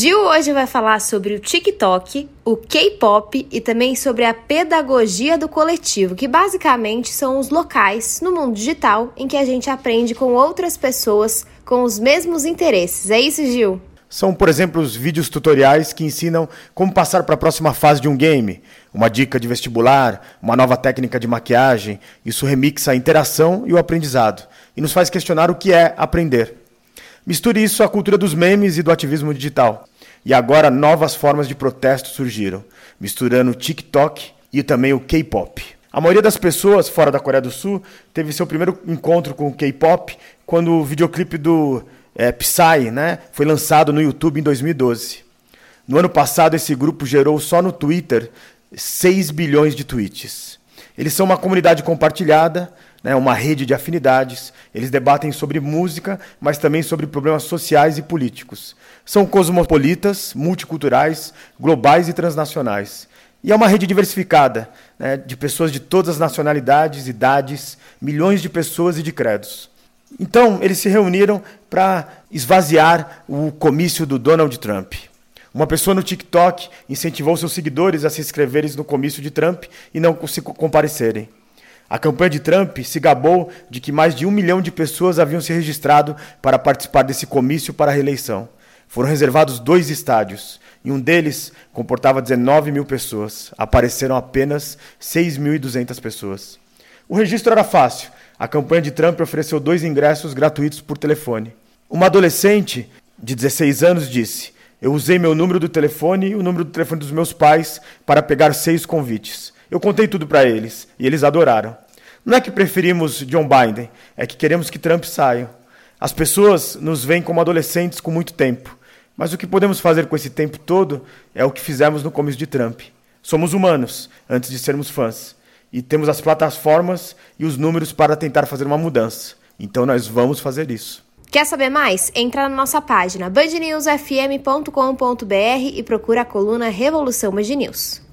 Gil hoje vai falar sobre o TikTok, o K-pop e também sobre a pedagogia do coletivo, que basicamente são os locais no mundo digital em que a gente aprende com outras pessoas com os mesmos interesses. É isso, Gil? São, por exemplo, os vídeos tutoriais que ensinam como passar para a próxima fase de um game, uma dica de vestibular, uma nova técnica de maquiagem. Isso remixa a interação e o aprendizado e nos faz questionar o que é aprender. Misture isso à cultura dos memes e do ativismo digital. E agora novas formas de protesto surgiram, misturando o TikTok e também o K-pop. A maioria das pessoas fora da Coreia do Sul teve seu primeiro encontro com o K-pop quando o videoclipe do é, Psy né, foi lançado no YouTube em 2012. No ano passado, esse grupo gerou só no Twitter 6 bilhões de tweets. Eles são uma comunidade compartilhada, né, uma rede de afinidades. Eles debatem sobre música, mas também sobre problemas sociais e políticos. São cosmopolitas, multiculturais, globais e transnacionais. E é uma rede diversificada, né, de pessoas de todas as nacionalidades, idades, milhões de pessoas e de credos. Então, eles se reuniram para esvaziar o comício do Donald Trump. Uma pessoa no TikTok incentivou seus seguidores a se inscreverem no comício de Trump e não se comparecerem. A campanha de Trump se gabou de que mais de um milhão de pessoas haviam se registrado para participar desse comício para a reeleição. Foram reservados dois estádios, e um deles comportava 19 mil pessoas. Apareceram apenas 6.200 pessoas. O registro era fácil. A campanha de Trump ofereceu dois ingressos gratuitos por telefone. Uma adolescente de 16 anos disse: Eu usei meu número do telefone e o número do telefone dos meus pais para pegar seis convites. Eu contei tudo para eles e eles adoraram. Não é que preferimos John Biden, é que queremos que Trump saia. As pessoas nos veem como adolescentes com muito tempo, mas o que podemos fazer com esse tempo todo é o que fizemos no começo de Trump. Somos humanos antes de sermos fãs e temos as plataformas e os números para tentar fazer uma mudança. Então nós vamos fazer isso. Quer saber mais? Entra na nossa página bandnewsfm.com.br e procura a coluna Revolução Band News.